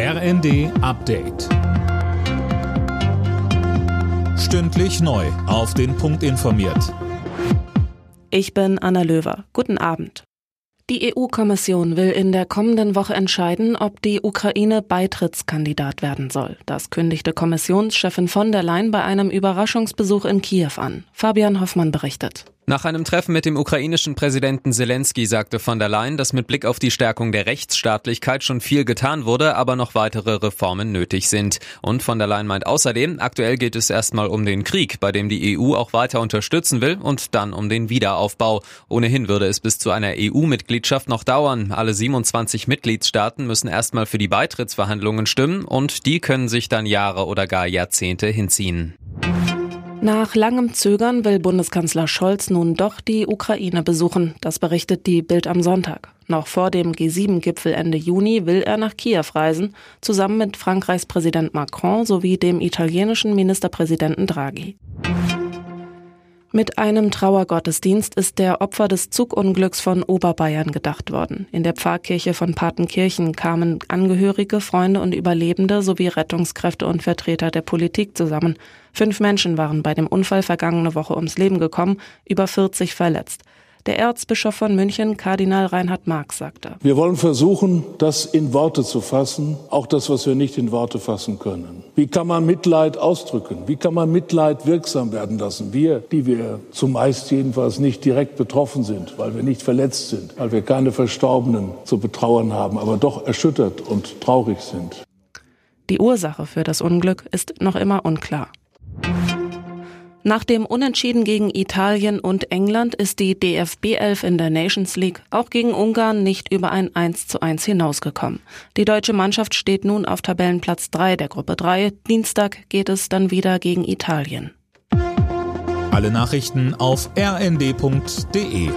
RND Update. Stündlich neu. Auf den Punkt informiert. Ich bin Anna Löwer. Guten Abend. Die EU-Kommission will in der kommenden Woche entscheiden, ob die Ukraine Beitrittskandidat werden soll. Das kündigte Kommissionschefin von der Leyen bei einem Überraschungsbesuch in Kiew an. Fabian Hoffmann berichtet. Nach einem Treffen mit dem ukrainischen Präsidenten Zelensky sagte von der Leyen, dass mit Blick auf die Stärkung der Rechtsstaatlichkeit schon viel getan wurde, aber noch weitere Reformen nötig sind. Und von der Leyen meint außerdem, aktuell geht es erstmal um den Krieg, bei dem die EU auch weiter unterstützen will und dann um den Wiederaufbau. Ohnehin würde es bis zu einer EU-Mitgliedschaft noch dauern. Alle 27 Mitgliedstaaten müssen erstmal für die Beitrittsverhandlungen stimmen und die können sich dann Jahre oder gar Jahrzehnte hinziehen. Nach langem Zögern will Bundeskanzler Scholz nun doch die Ukraine besuchen. Das berichtet die Bild am Sonntag. Noch vor dem G7-Gipfel Ende Juni will er nach Kiew reisen, zusammen mit Frankreichs Präsident Macron sowie dem italienischen Ministerpräsidenten Draghi. Mit einem Trauergottesdienst ist der Opfer des Zugunglücks von Oberbayern gedacht worden. In der Pfarrkirche von Patenkirchen kamen Angehörige, Freunde und Überlebende sowie Rettungskräfte und Vertreter der Politik zusammen. Fünf Menschen waren bei dem Unfall vergangene Woche ums Leben gekommen, über 40 verletzt. Der Erzbischof von München, Kardinal Reinhard Marx, sagte. Wir wollen versuchen, das in Worte zu fassen, auch das, was wir nicht in Worte fassen können. Wie kann man Mitleid ausdrücken? Wie kann man Mitleid wirksam werden lassen? Wir, die wir zumeist jedenfalls nicht direkt betroffen sind, weil wir nicht verletzt sind, weil wir keine Verstorbenen zu betrauern haben, aber doch erschüttert und traurig sind. Die Ursache für das Unglück ist noch immer unklar. Nach dem Unentschieden gegen Italien und England ist die DFB 11 in der Nations League auch gegen Ungarn nicht über ein 1 zu 1 hinausgekommen. Die deutsche Mannschaft steht nun auf Tabellenplatz 3 der Gruppe 3. Dienstag geht es dann wieder gegen Italien. Alle Nachrichten auf rnd.de